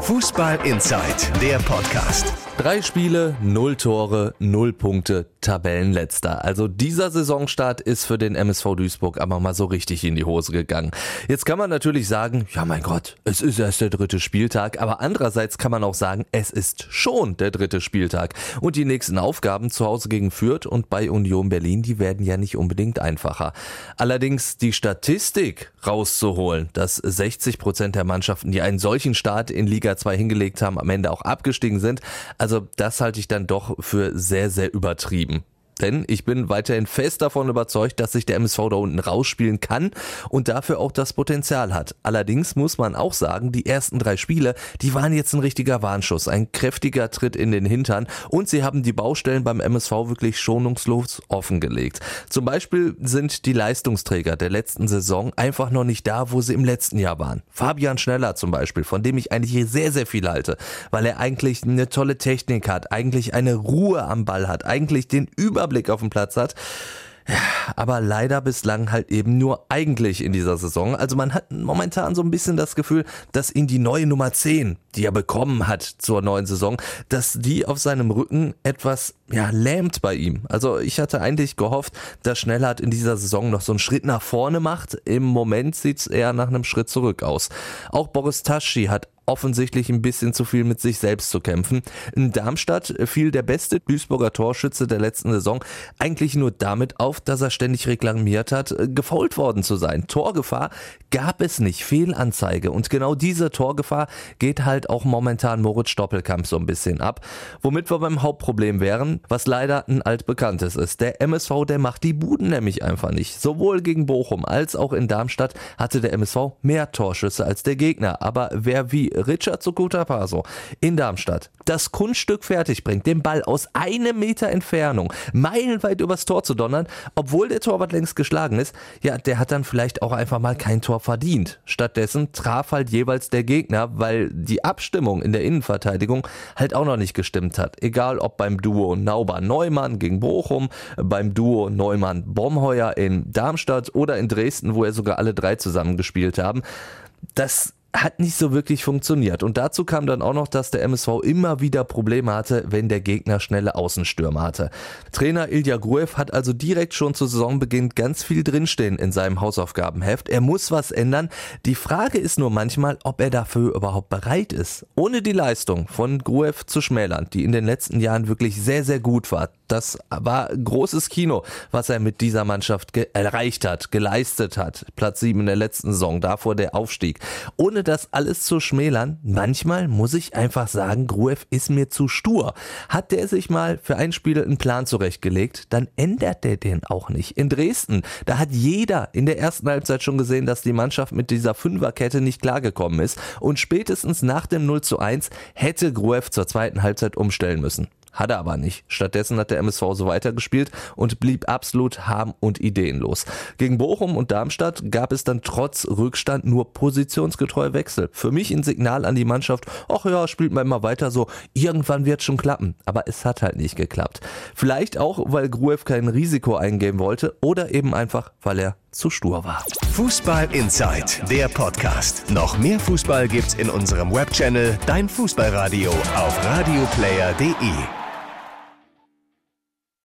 Fußball Inside, der Podcast. Drei Spiele, null Tore, null Punkte, Tabellenletzter. Also dieser Saisonstart ist für den MSV Duisburg aber mal so richtig in die Hose gegangen. Jetzt kann man natürlich sagen, ja mein Gott, es ist erst der dritte Spieltag, aber andererseits kann man auch sagen, es ist schon der dritte Spieltag. Und die nächsten Aufgaben zu Hause gegen Fürth und bei Union Berlin, die werden ja nicht unbedingt einfacher. Allerdings die Statistik rauszuholen, dass 60 Prozent der Mannschaften, die einen solchen Start in Liga 2 hingelegt haben, am Ende auch abgestiegen sind, also das halte ich dann doch für sehr, sehr übertrieben. Denn ich bin weiterhin fest davon überzeugt, dass sich der MSV da unten rausspielen kann und dafür auch das Potenzial hat. Allerdings muss man auch sagen, die ersten drei Spiele, die waren jetzt ein richtiger Warnschuss, ein kräftiger Tritt in den Hintern und sie haben die Baustellen beim MSV wirklich schonungslos offengelegt. Zum Beispiel sind die Leistungsträger der letzten Saison einfach noch nicht da, wo sie im letzten Jahr waren. Fabian Schneller zum Beispiel, von dem ich eigentlich sehr, sehr viel halte, weil er eigentlich eine tolle Technik hat, eigentlich eine Ruhe am Ball hat, eigentlich den Überblick Überblick auf dem Platz hat. Ja, aber leider bislang halt eben nur eigentlich in dieser Saison. Also man hat momentan so ein bisschen das Gefühl, dass ihn die neue Nummer 10, die er bekommen hat zur neuen Saison, dass die auf seinem Rücken etwas ja, lähmt bei ihm. Also ich hatte eigentlich gehofft, dass Schnellhardt in dieser Saison noch so einen Schritt nach vorne macht. Im Moment sieht es eher nach einem Schritt zurück aus. Auch Boris Taschi hat offensichtlich ein bisschen zu viel mit sich selbst zu kämpfen. In Darmstadt fiel der beste Duisburger Torschütze der letzten Saison eigentlich nur damit auf, dass er ständig reklamiert hat, gefault worden zu sein. Torgefahr gab es nicht, Fehlanzeige. Und genau diese Torgefahr geht halt auch momentan Moritz Stoppelkamp so ein bisschen ab. Womit wir beim Hauptproblem wären, was leider ein altbekanntes ist. Der MSV, der macht die Buden nämlich einfach nicht. Sowohl gegen Bochum als auch in Darmstadt hatte der MSV mehr Torschüsse als der Gegner. Aber wer wie Richard Sukuta Paso in Darmstadt das Kunststück fertig bringt, den Ball aus einem Meter Entfernung meilenweit übers Tor zu donnern, obwohl der Torwart längst geschlagen ist, ja, der hat dann vielleicht auch einfach mal kein Tor verdient. Stattdessen traf halt jeweils der Gegner, weil die Abstimmung in der Innenverteidigung halt auch noch nicht gestimmt hat. Egal ob beim Duo Nauber-Neumann gegen Bochum, beim Duo Neumann-Bomheuer in Darmstadt oder in Dresden, wo er sogar alle drei zusammen gespielt haben. Das hat nicht so wirklich funktioniert. Und dazu kam dann auch noch, dass der MSV immer wieder Probleme hatte, wenn der Gegner schnelle Außenstürme hatte. Trainer Ilja Gruev hat also direkt schon zu Saisonbeginn ganz viel drinstehen in seinem Hausaufgabenheft. Er muss was ändern. Die Frage ist nur manchmal, ob er dafür überhaupt bereit ist. Ohne die Leistung von Gruev zu schmälern, die in den letzten Jahren wirklich sehr, sehr gut war. Das war großes Kino, was er mit dieser Mannschaft erreicht hat, geleistet hat. Platz 7 in der letzten Saison, davor der Aufstieg. Ohne das alles zu schmälern, manchmal muss ich einfach sagen, Gruev ist mir zu stur. Hat der sich mal für ein Spiel einen Plan zurechtgelegt, dann ändert der den auch nicht. In Dresden, da hat jeder in der ersten Halbzeit schon gesehen, dass die Mannschaft mit dieser Fünferkette nicht klargekommen ist und spätestens nach dem 0 zu 1 hätte Gruev zur zweiten Halbzeit umstellen müssen. Hat er aber nicht. Stattdessen hat der MSV so weitergespielt und blieb absolut harm- und ideenlos. Gegen Bochum und Darmstadt gab es dann trotz Rückstand nur positionsgetreue Wechsel. Für mich ein Signal an die Mannschaft, ach ja, spielt man immer weiter so, irgendwann wird schon klappen. Aber es hat halt nicht geklappt. Vielleicht auch, weil Gruev kein Risiko eingehen wollte oder eben einfach, weil er zu stur war. Fußball Inside, der Podcast. Noch mehr Fußball gibt's in unserem Webchannel Dein Fußballradio auf radioplayer.de.